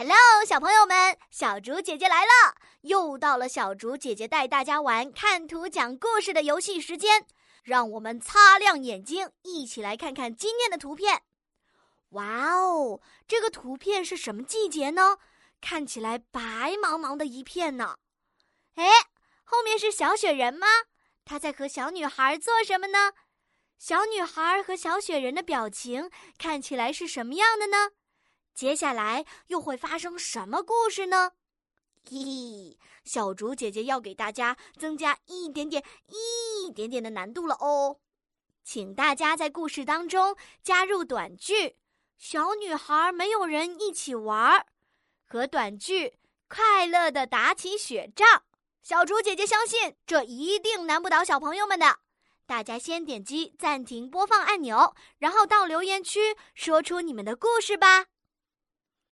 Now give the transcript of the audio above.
Hello，小朋友们，小竹姐姐来了！又到了小竹姐姐带大家玩看图讲故事的游戏时间，让我们擦亮眼睛，一起来看看今天的图片。哇哦，这个图片是什么季节呢？看起来白茫茫的一片呢。哎，后面是小雪人吗？他在和小女孩做什么呢？小女孩和小雪人的表情看起来是什么样的呢？接下来又会发生什么故事呢？嘿，小竹姐姐要给大家增加一点点、一点点的难度了哦，请大家在故事当中加入短句。小女孩没有人一起玩儿，和短句快乐的打起雪仗。小竹姐姐相信这一定难不倒小朋友们的。大家先点击暂停播放按钮，然后到留言区说出你们的故事吧。